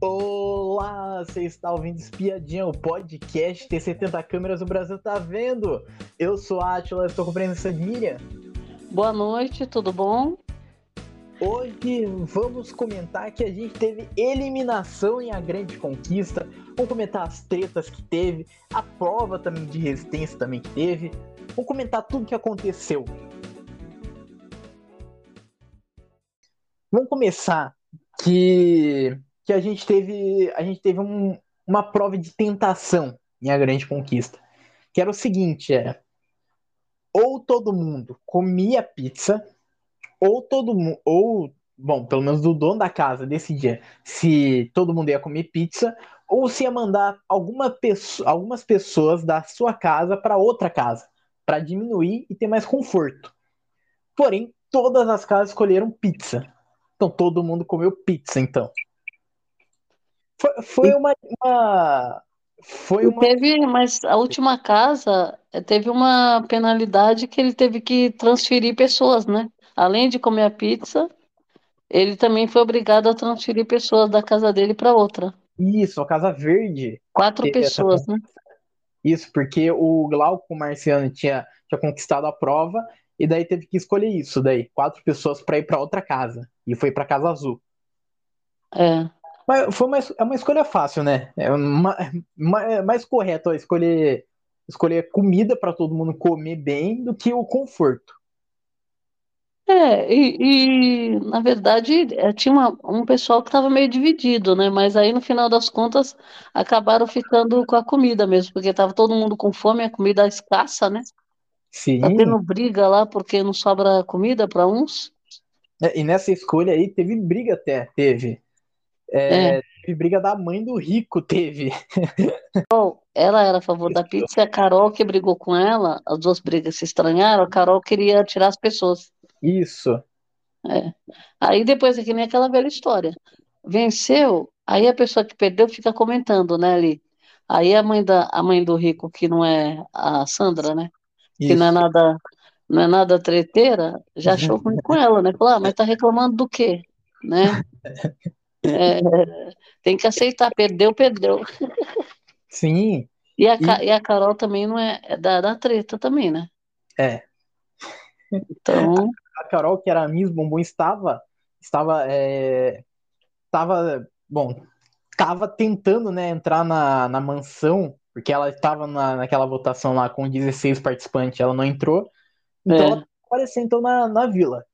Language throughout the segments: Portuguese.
Olá, você está ouvindo Espiadinha, o podcast Tem 70 câmeras, o Brasil tá vendo. Eu sou a Atila, estou com a presença de Miriam. Boa noite, tudo bom? Hoje vamos comentar que a gente teve eliminação em A Grande Conquista. Vamos comentar as tretas que teve, a prova também de resistência também que teve. Vamos comentar tudo que aconteceu. Vamos começar que, que a gente teve a gente teve um, uma prova de tentação em A Grande Conquista. Que era o seguinte, era ou todo mundo comia pizza, ou todo mundo, ou, bom, pelo menos o dono da casa decidia se todo mundo ia comer pizza, ou se ia mandar alguma pessoa, algumas pessoas da sua casa para outra casa, para diminuir e ter mais conforto. Porém, todas as casas escolheram pizza. Então todo mundo comeu pizza, então. Foi, foi uma, uma foi uma... Teve, mas a última casa eh, teve uma penalidade que ele teve que transferir pessoas, né? Além de comer a pizza, ele também foi obrigado a transferir pessoas da casa dele para outra. Isso, a Casa Verde. Quatro pessoas, né? Isso, porque o Glauco Marciano tinha, tinha conquistado a prova e daí teve que escolher isso, daí quatro pessoas para ir para outra casa e foi para Casa Azul. É. Mas foi uma, é uma escolha fácil, né? É uma, uma, é mais correto escolher escolher comida para todo mundo comer bem do que o conforto. É, e, e na verdade é, tinha uma, um pessoal que estava meio dividido, né? Mas aí no final das contas acabaram ficando com a comida mesmo, porque estava todo mundo com fome, a comida escassa, né? Sim. Tá tendo briga lá porque não sobra comida para uns. É, e nessa escolha aí teve briga até, teve. É, É. Briga da mãe do rico, teve. Bom, ela era a favor da pizza e a Carol que brigou com ela, as duas brigas se estranharam, a Carol queria tirar as pessoas. Isso. É. Aí depois é que nem aquela velha história. Venceu, aí a pessoa que perdeu fica comentando, né, ali. Aí a mãe da, a mãe do rico, que não é a Sandra, né? Que não é Isso. nada, não é nada treteira, já achou ruim com ela, né? Falou, ah, mas tá reclamando do quê? Né? É, tem que aceitar, perdeu, perdeu. Sim. E a, Ca- e a Carol também não é, é da, da treta também, né? É. Então, A Carol, que era a Miss Bumbum, estava. Estava. É, estava. Bom. Estava tentando, né, entrar na, na mansão, porque ela estava na, naquela votação lá com 16 participantes, ela não entrou. Então É. ela apareceu então na, na vila.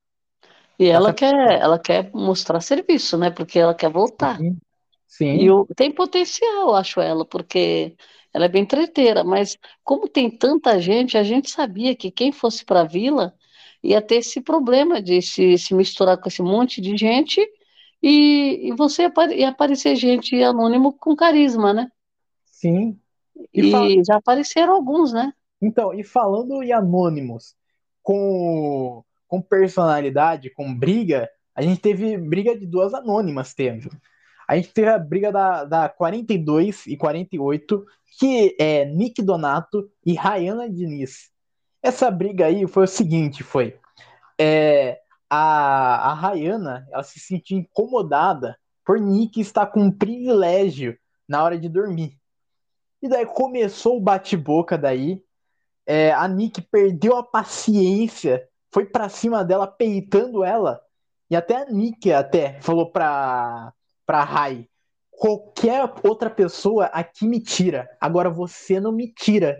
E ela Essa- quer, ela quer mostrar serviço, né? Porque ela quer voltar. Sim. Sim. E o, tem potencial, eu acho ela, porque ela é bem treteira, mas como tem tanta gente, a gente sabia que quem fosse para a vila ia ter esse problema de se, se misturar com esse monte de gente e, e você ia aparecer gente anônimo com carisma, né? Sim. E E fala- já apareceram alguns, né? Então, e falando em anônimos com, com personalidade, com briga, a gente teve briga de duas anônimas, teve. A gente teve a briga da, da 42 e 48, que é Nick Donato e Rayana Diniz. Essa briga aí foi o seguinte, foi... é, a, a Rayana, ela se sentiu incomodada por Nick estar com um privilégio na hora de dormir. E daí começou o bate-boca daí, é, a Nick perdeu a paciência, foi pra cima dela, peitando ela. E até a Nick até falou pra, pra Rai: qualquer outra pessoa aqui me tira, agora você não me tira.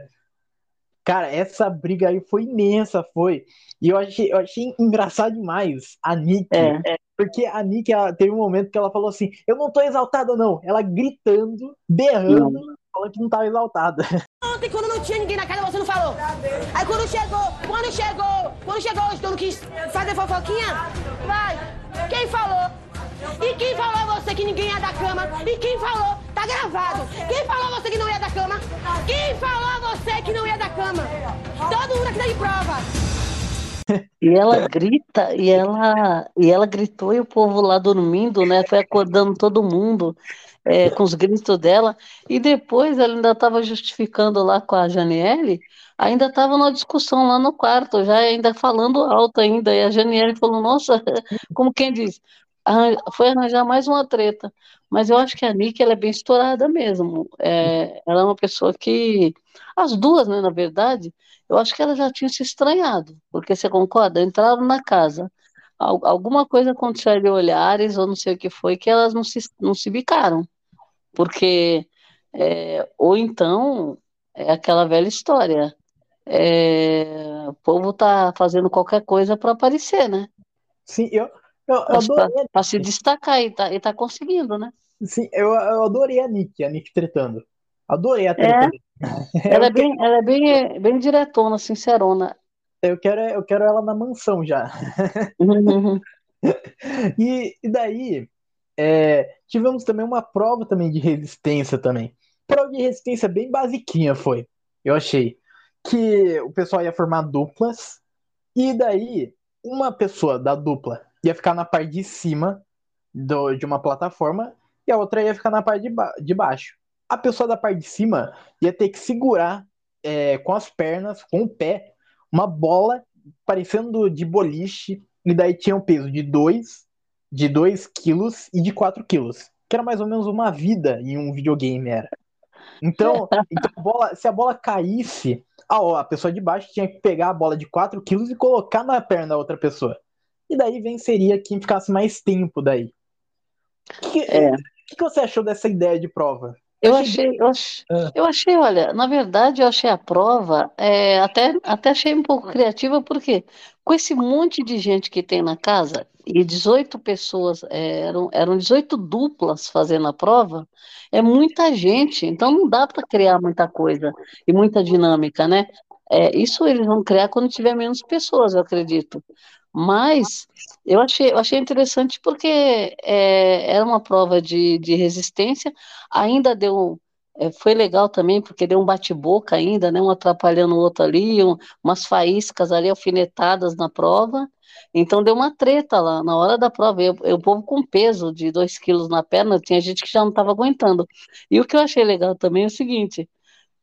Cara, essa briga aí foi imensa, foi. E eu achei, eu achei engraçado demais a Nick. É. Porque a Nick ela, teve um momento que ela falou assim: Eu não tô exaltada, não. Ela gritando, berrando, falando que não tava exaltada. Ontem, quando não tinha ninguém na casa, você não falou. Aí quando chegou, quando chegou, quando chegou hoje, tu não quis fazer fofoquinha? Vai. Quem falou? E quem falou a você que ninguém ia da cama? E quem falou? Tá gravado. Quem falou a você que não ia da cama? Quem falou a você que não ia da cama? Todo mundo aqui tá de prova. E ela grita, e ela, e ela gritou, e o povo lá dormindo, né? Foi acordando todo mundo é, com os gritos dela. E depois ela ainda estava justificando lá com a Janiele, ainda estava numa discussão lá no quarto, já ainda falando alto ainda. E a Janiele falou, nossa, como quem diz, foi arranjar mais uma treta. Mas eu acho que a Nick ela é bem estourada mesmo. É, ela é uma pessoa que. As duas, né, na verdade, eu acho que elas já tinham se estranhado. Porque você concorda? Entraram na casa. Alguma coisa aconteceu ali, olhares, ou não sei o que foi, que elas não se, não se bicaram. Porque. É, ou então, é aquela velha história. É, o povo tá fazendo qualquer coisa para aparecer, né? Sim, eu, eu, eu adorei. Para se destacar e tá, e tá conseguindo, né? Sim, eu, eu adorei a Nick, a Nick tretando. Adorei a treta. É, ela, é bem, ela é bem, bem diretona, sincerona. Eu quero, eu quero ela na mansão já. Uhum. e, e daí, é, tivemos também uma prova também de resistência também. Prova de resistência bem basiquinha foi, eu achei. Que o pessoal ia formar duplas, e daí uma pessoa da dupla ia ficar na parte de cima do, de uma plataforma e a outra ia ficar na parte de, ba de baixo. A pessoa da parte de cima ia ter que segurar é, com as pernas, com o pé, uma bola parecendo de boliche, e daí tinha um peso de 2, de 2 quilos e de 4 quilos. Que era mais ou menos uma vida em um videogame, era. Então, então a bola, se a bola caísse, a, a pessoa de baixo tinha que pegar a bola de 4 quilos e colocar na perna da outra pessoa. E daí venceria quem ficasse mais tempo daí. O que, é. que, que você achou dessa ideia de prova? Eu achei, eu achei, ah. eu achei, olha, na verdade eu achei a prova, é, até, até achei um pouco criativa, porque com esse monte de gente que tem na casa, e 18 pessoas, é, eram, eram 18 duplas fazendo a prova, é muita gente, então não dá para criar muita coisa e muita dinâmica, né? É, isso eles vão criar quando tiver menos pessoas, eu acredito. Mas eu achei, eu achei interessante porque é, era uma prova de, de resistência, ainda deu. É, foi legal também, porque deu um bate-boca ainda, né? Um atrapalhando o outro ali, um, umas faíscas ali alfinetadas na prova. Então deu uma treta lá na hora da prova. Eu, povo com peso de 2 quilos na perna, tinha gente que já não estava aguentando. E o que eu achei legal também é o seguinte: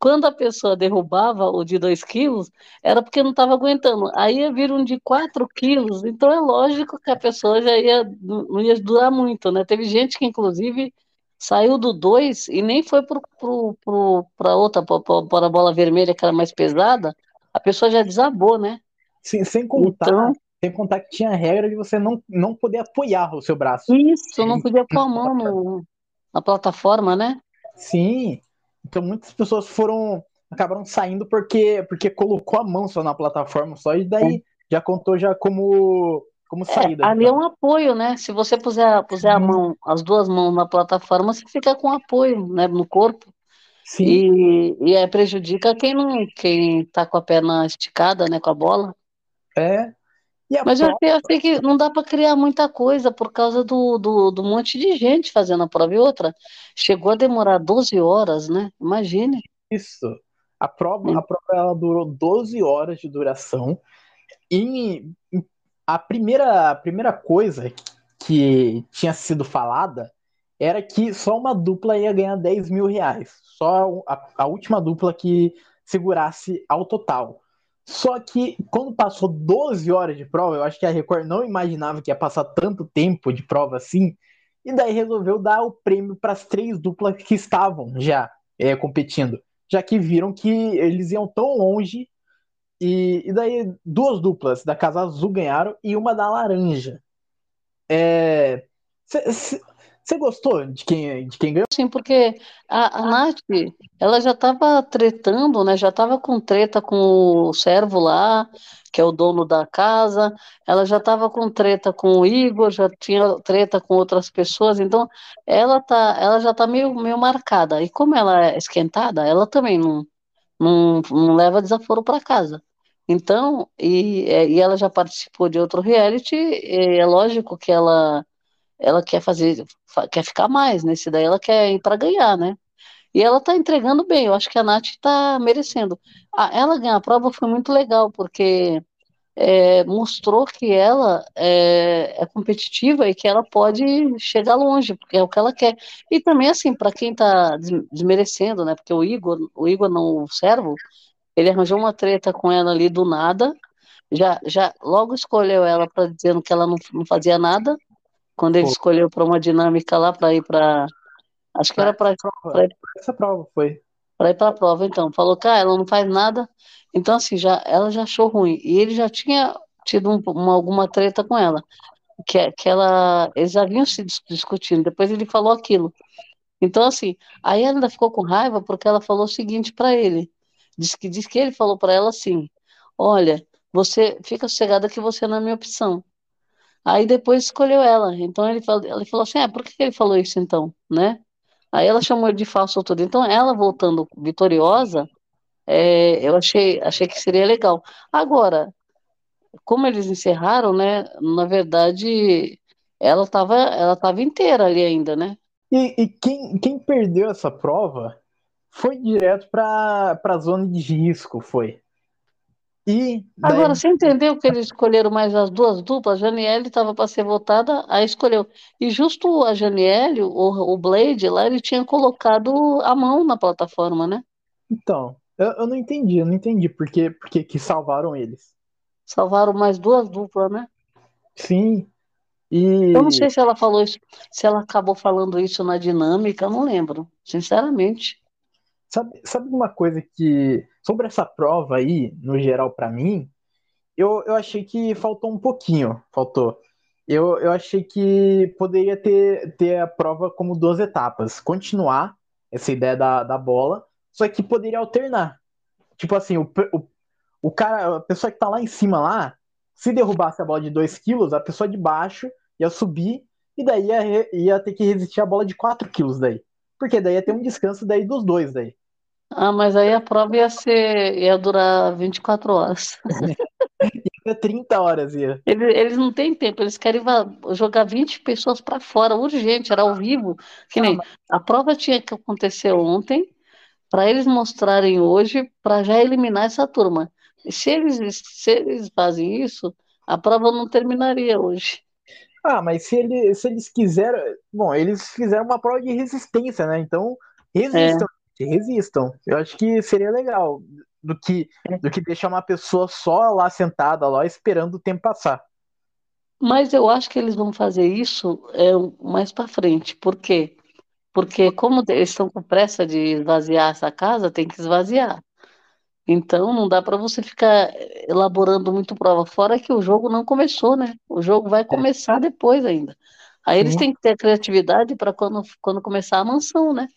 quando a pessoa derrubava o de 2 quilos, era porque não estava aguentando. Aí ia vir um de 4 quilos, então é lógico que a pessoa já ia, não ia durar muito, né? Teve gente que, inclusive, saiu do 2 e nem foi para outra, para a bola vermelha, que era mais pesada, a pessoa já desabou, né? Sim, sem contar, então, sem contar que tinha a regra de você não, não poder apoiar o seu braço. Isso, não podia pôr a mão no, na plataforma, né? Sim, então muitas pessoas foram acabaram saindo porque porque colocou a mão só na plataforma só e daí é. já contou já como como é, saída. É, ali então. é um apoio, né? Se você puser puser a mão, as duas mãos na plataforma, você fica com apoio, né, no corpo. Sim. E, e é, prejudica quem não quem tá com a perna esticada, né, com a bola. É. Mas prova... eu achei que não dá para criar muita coisa por causa do, do, do, monte de gente fazendo a prova. E outra, chegou a demorar 12 horas, né? Imagine. Isso. A prova, é. a prova ela durou 12 horas de duração. E a primeira, a primeira coisa que, que tinha sido falada era que só uma dupla ia ganhar 10 mil reais. Só a, a última dupla que segurasse ao total. Só que quando passou 12 horas de prova, eu acho que a Record não imaginava que ia passar tanto tempo de prova assim, e daí resolveu dar o prêmio para as três duplas que estavam já é, competindo, já que viram que eles iam tão longe, e, e daí duas duplas da Casa Azul ganharam e uma da Laranja. É, você gostou de quem, de quem ganhou? Sim, porque a, a Nath, ela já estava tretando, né? Já estava com treta com o servo lá, que é o dono da casa. Ela já estava com treta com o Igor, já tinha treta com outras pessoas. Então, ela tá, ela já está meio, meio marcada. E como ela é esquentada, ela também não, não, não leva desaforo para casa. Então, e, e ela já participou de outro reality, é lógico que ela ela quer fazer, quer ficar mais, né? daí ela quer ir para ganhar, né? E ela tá entregando bem, eu acho que a Nath tá merecendo. Ah, ela ganhar a prova foi muito legal, porque é, mostrou que ela é, é, competitiva e que ela pode chegar longe, porque é o que ela quer. E também, assim, para quem tá desmerecendo, né? Porque o Igor, o Igor não o servo, ele arranjou uma treta com ela ali do nada, já, já logo escolheu ela para dizendo que ela não, não fazia nada, quando ele Foi. escolheu para uma dinâmica lá para ir para. Acho que era para. Essa prova foi. para ir para a prova, então. Falou, cara, ela não faz nada. Então, assim, já, ela já achou ruim. E ele já tinha tido um- uma, alguma treta com ela. Que, que ela, eles já vinham se dis- discutindo. Depois ele falou aquilo. Então, assim, aí ela ainda ficou com raiva porque ela falou o seguinte para ele. Diz que, diz que ele falou para ela assim: Olha, você fica sossegada que você não é minha opção. Aí depois escolheu ela. Então ele falou, ele falou assim: Ah, por que ele falou isso então? Né? Aí ela chamou de falso autor. Então ela voltando vitoriosa, é, eu achei, achei que seria legal. Agora, como eles encerraram, né? Na verdade, ela estava ela tava inteira ali ainda, né? E, e quem, quem perdeu essa prova foi direto para a zona de risco, foi. E daí- Agora, você entendeu que eles escolheram mais as duas duplas? A Janiele estava para ser votada, aí escolheu. E justo a Janiele, o, o Blade lá, ele tinha colocado a mão na plataforma, né? então, eu, eu não entendi, eu não entendi por que, por que que salvaram eles. Salvaram mais duas duplas, né? Sim. E Eu não sei se ela falou isso, se ela acabou falando isso na dinâmica, eu não lembro, sinceramente. sabe, sabe uma coisa que sobre essa prova aí, no geral para mim, eu, eu achei que faltou um pouquinho, faltou. Eu, eu achei que poderia ter, ter a prova como duas etapas, continuar essa ideia da, da bola, só que poderia alternar. Tipo assim, o, o, o cara, a pessoa que tá lá em cima lá, se derrubasse a bola de 2 quilos, a pessoa de baixo ia subir e daí ia, ia ter que resistir a bola de 4 quilos daí. Porque daí ia ter um descanso daí dos dois daí. Ah, mas aí a prova ia ser, ia durar 24 horas. Ia 30 horas ia. Eles, eles não têm tempo, eles querem jogar 20 pessoas para fora, urgente, era ao vivo. Que nem a prova tinha que acontecer ontem, para eles mostrarem hoje, para já eliminar essa turma. E se eles, se eles fazem isso, a prova não terminaria hoje. Ah, mas se, ele, se eles quiseram. Bom, eles fizeram uma prova de resistência, né? Então, resistam, gente, resistam. Eu acho que seria legal do que, do que deixar uma pessoa só lá sentada, lá, esperando o tempo passar. Mas eu acho que eles vão fazer isso é, mais para frente. Por quê? Porque como eles estão com pressa de esvaziar essa casa, tem que esvaziar. Então não dá para você ficar elaborando muito prova. Fora que o jogo não começou, né? O jogo vai começar depois ainda. Aí eles Sim. têm que ter criatividade para quando, quando começar a mansão, né?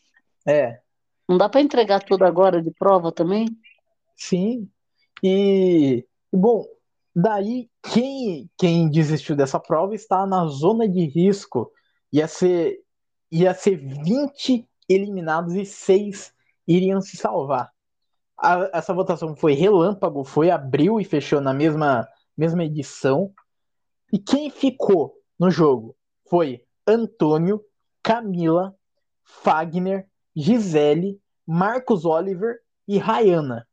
É, Não dá para entregar tudo agora de prova também. sim. E, bom, daí quem, quem desistiu dessa prova está na zona de risco. Ia ser, ia ser 20 eliminados e 6 iriam se salvar. A- essa votação foi relâmpago, foi abril e fechou na mesma, mesma edição. E quem ficou no jogo foi Antônio, Camila, Fagner, Gisele, Marcos Oliver e Rayana.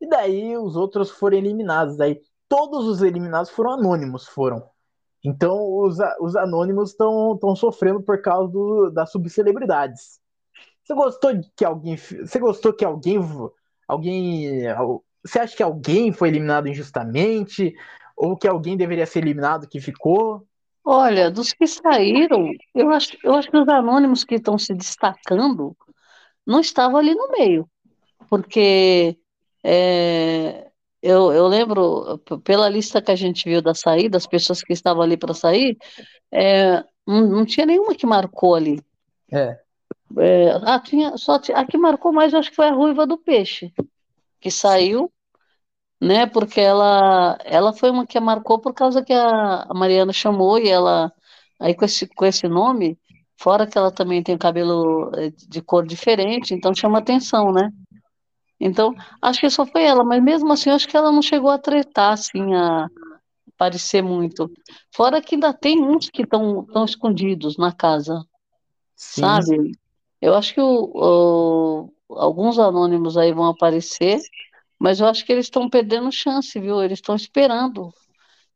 E daí os outros foram eliminados. Daí todos os eliminados foram anônimos, foram. Então os, os anônimos estão sofrendo por causa do, das subcelebridades. Você gostou que alguém. Você gostou que alguém. Alguém. Você acha que alguém foi eliminado injustamente? Ou que alguém deveria ser eliminado que ficou? Olha, dos que saíram, eu acho, eu acho que os anônimos que estão se destacando não estavam ali no meio. Porque é, eu, eu lembro, pela lista que a gente viu da saída, as pessoas que estavam ali para sair, é, não, não tinha nenhuma que marcou ali. É. É, ah, tinha, só a que marcou mais, acho que foi a Ruiva do Peixe, que saiu, né? Porque ela, ela foi uma que marcou por causa que a, a Mariana chamou e ela, aí com esse, com esse nome, fora que ela também tem cabelo eh, de cor diferente, então chama atenção, né? Então, acho que só foi ela, mas mesmo assim, acho que ela não chegou a tretar, assim, a aparecer muito. Fora que ainda tem uns que estão tão escondidos na casa, Sim. sabe? Eu acho que o, o- alguns anônimos aí vão aparecer, mas eu acho que eles estão perdendo chance, viu? Eles estão esperando.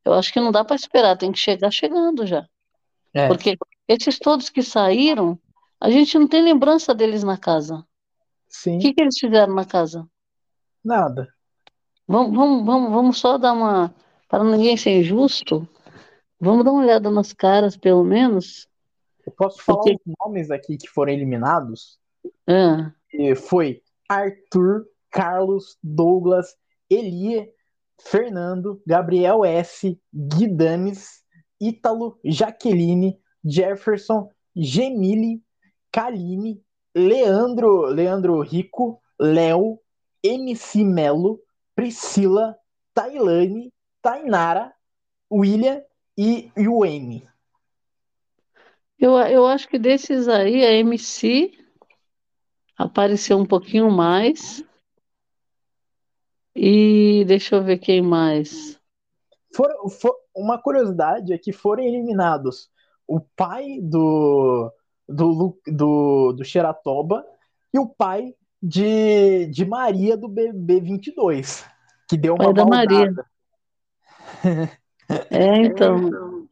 Eu acho que não dá para esperar, tem que chegar chegando já. É. Porque esses todos que saíram, a gente não tem lembrança deles na casa. O Sim. que que eles fizeram na casa? Nada. Vamos, vamos, vamos, vamos só dar uma. Para ninguém ser injusto, Vamos dar uma olhada nas caras, pelo menos. Eu posso falar Porque- os nomes aqui que foram eliminados? Ah, E foi Arthur, Carlos, Douglas, Elie, Fernando, Gabriel S, Guidanes, Ítalo, Jaqueline, Jefferson, Gemile, Kaline, Leandro, Leandro Rico, Léo, MC Melo, Priscila, Tailane, Tainara, William e Wayne. eu, eu acho que desses aí, a MC apareceu um pouquinho mais. E deixa eu ver quem mais. Foram, fo- uma curiosidade é que foram eliminados o pai do, do, do, do Xeratoba e o pai de, de Maria do BB22, que deu uma Pai da baldada. É, então.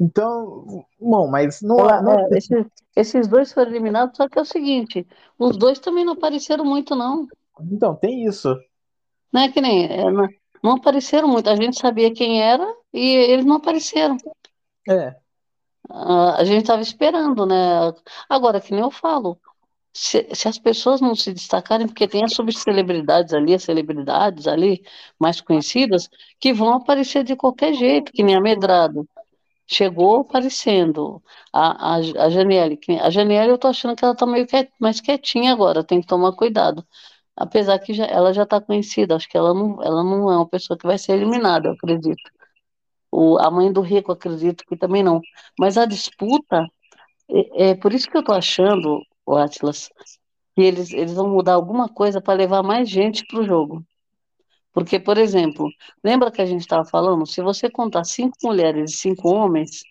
Então, bom, mas não, Ela- não é, esses, esses dois foram eliminados, só que é o seguinte, os dois também não apareceram muito, não. então tem isso. Não é que nem, é, não, não apareceram muito. A gente sabia quem era e eles não apareceram. É, Ah, a gente estava esperando, né? Agora, que nem eu falo, se, se as pessoas não se destacarem, porque tem as subcelebridades ali, as celebridades ali, mais conhecidas, que vão aparecer de qualquer jeito, que nem a Medrado. Chegou aparecendo. A, a, a Janiele, a Janiele eu tô achando que ela tá meio quiet, mais quietinha agora, tem que tomar cuidado. Apesar que já, ela já tá conhecida, acho que ela não, ela não é uma pessoa que vai ser eliminada, eu acredito. O, a mãe do Rico, acredito que também não. Mas a disputa, é, é por isso que eu tô achando, o Atlas, que eles, eles vão mudar alguma coisa para levar mais gente pro jogo. Porque, por exemplo, lembra que a gente estava falando? Se você contar cinco mulheres e cinco homens,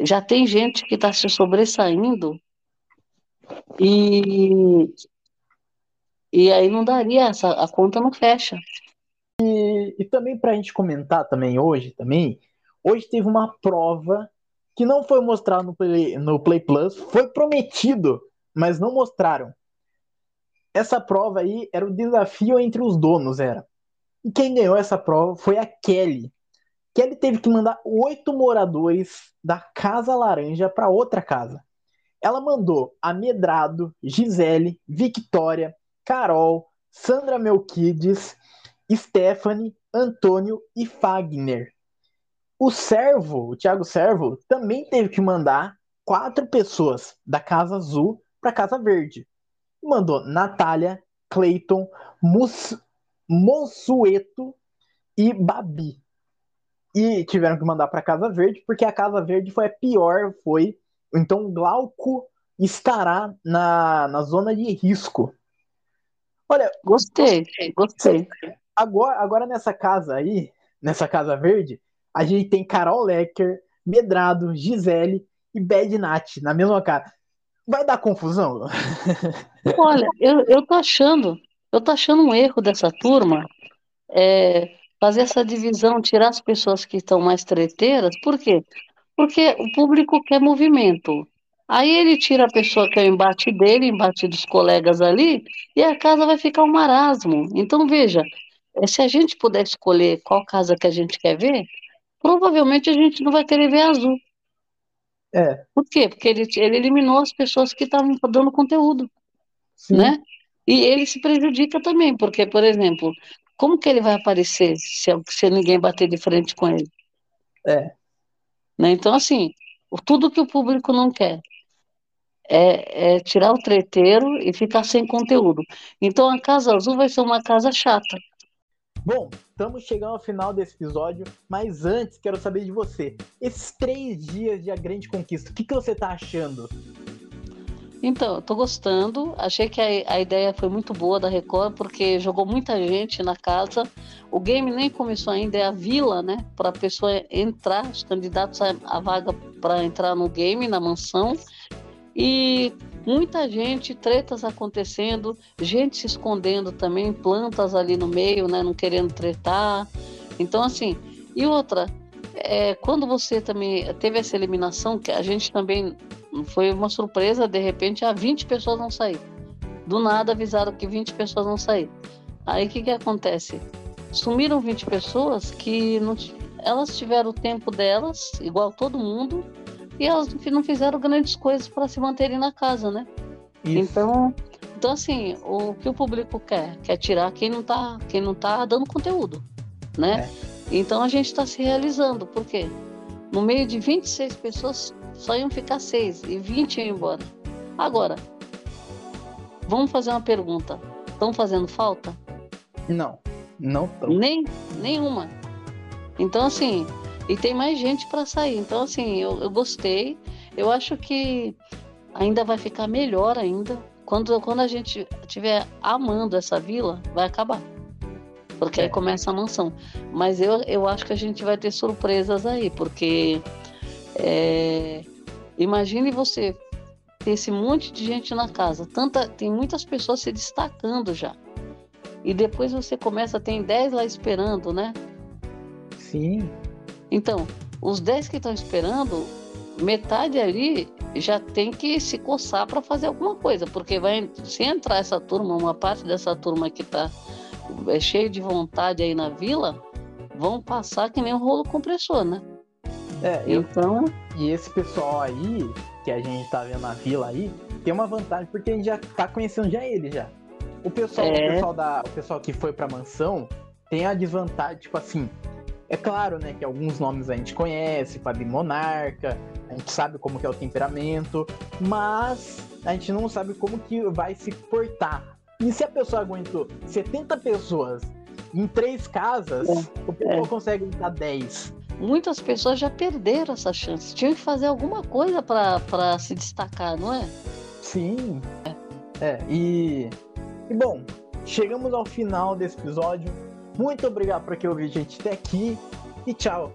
já tem gente que está se sobressaindo e, e aí não daria, essa, a conta não fecha. E, e também para a gente comentar também hoje, também, hoje teve uma prova que não foi mostrada no Play, no Play Plus, foi prometido, mas não mostraram. Essa prova aí era o desafio entre os donos, era. E quem ganhou essa prova foi a Kelly. Kelly teve que mandar oito moradores da Casa Laranja para outra casa. Ela mandou Amedrado, Gisele, Victoria, Carol, Sandra Melquides, Stephanie, Antônio e Fagner. O Servo, o Thiago Servo, também teve que mandar quatro pessoas da Casa Azul para Casa Verde. Mandou Natália, Clayton, Monsueto e Babi. E tiveram que mandar para Casa Verde, porque a Casa Verde foi a pior, foi. Então Glauco estará na, na zona de risco. Olha, Gostei, gostei. Agora, agora nessa casa aí, nessa Casa Verde, a gente tem Carol Lecker, Medrado, Gisele e Bad Nat na mesma casa. Vai dar confusão? Olha, eu, eu tô achando, eu tô achando um erro dessa turma é, fazer essa divisão, tirar as pessoas que estão mais treteiras, por quê? Porque o público quer movimento. Aí ele tira a pessoa que é o embate dele, embate dos colegas ali, e a casa vai ficar um marasmo. Então, veja, se a gente puder escolher qual casa que a gente quer ver, provavelmente a gente não vai querer ver a azul. É, Por quê? Porque ele, ele eliminou as pessoas que estavam dando conteúdo sim. né? E ele se prejudica também, porque, por exemplo, como que ele vai aparecer se, se ninguém bater de frente com ele? É. Né? Então, assim, tudo que o público não quer é, é tirar o treteiro e ficar sem conteúdo. Então, a Casa Azul vai ser uma casa chata. Bom, estamos chegando ao final desse episódio, mas antes quero saber de você. Esses três dias de A Grande Conquista, o que, que você tá achando? Então, tô gostando. Achei que a, a ideia foi muito boa da Record, porque jogou muita gente na casa. O game nem começou ainda, é a vila, né? Para a pessoa entrar, os candidatos a vaga para entrar no game, na mansão. E muita gente, tretas acontecendo, gente se escondendo também, plantas ali no meio, né? Não querendo tretar. Então, assim, e outra, é, quando você também teve essa eliminação, que a gente também foi uma surpresa, de repente, ah, 20 pessoas vão sair. Do nada avisaram que 20 pessoas vão sair. Aí o que, que acontece? Sumiram 20 pessoas que não, elas tiveram o tempo delas, igual todo mundo, e elas não fizeram grandes coisas para se manterem na casa, né? Isso. Então, então assim, o que o público quer? Quer tirar quem não tá, quem não tá dando conteúdo, né? É. Então a gente está se realizando, por quê? No meio de 26 pessoas, só iam ficar seis e 20 iam embora. Agora, vamos fazer uma pergunta. Estão fazendo falta? Não, não estão. Nem, nenhuma. Então, assim, e tem mais gente para sair. Então, assim, eu, eu gostei. Eu acho que ainda vai ficar melhor ainda. Quando, quando a gente estiver amando essa vila, vai acabar. Porque é. aí começa a mansão. Mas eu, eu acho que a gente vai ter surpresas aí, porque é, imagine você ter esse monte de gente na casa. Tanta, tem muitas pessoas se destacando já. E depois você começa, tem 10 lá esperando, né? Sim. Então, os 10 que estão esperando, metade ali já tem que se coçar para fazer alguma coisa, porque vai se entrar essa turma, uma parte dessa turma que está é cheio de vontade aí na vila, vão passar que nem um rolo compressor, né? É, então. E esse pessoal aí, que a gente tá vendo na vila aí, tem uma vantagem porque a gente já tá conhecendo já ele já. O pessoal, é. o pessoal da, o pessoal que foi pra mansão tem a desvantagem, tipo assim, é claro, né, que alguns nomes a gente conhece, Fabi Monarca, a gente sabe como que é o temperamento, mas a gente não sabe como que vai se portar. E se a pessoa aguentou 70 pessoas em três casas, é. o pessoal é. consegue aguentar 10 muitas pessoas já perderam essa chance. Tinham que fazer alguma coisa para se destacar, não é? Sim. É, é e, e bom, chegamos ao final desse episódio. Muito obrigado por que ouvir a gente até aqui e tchau.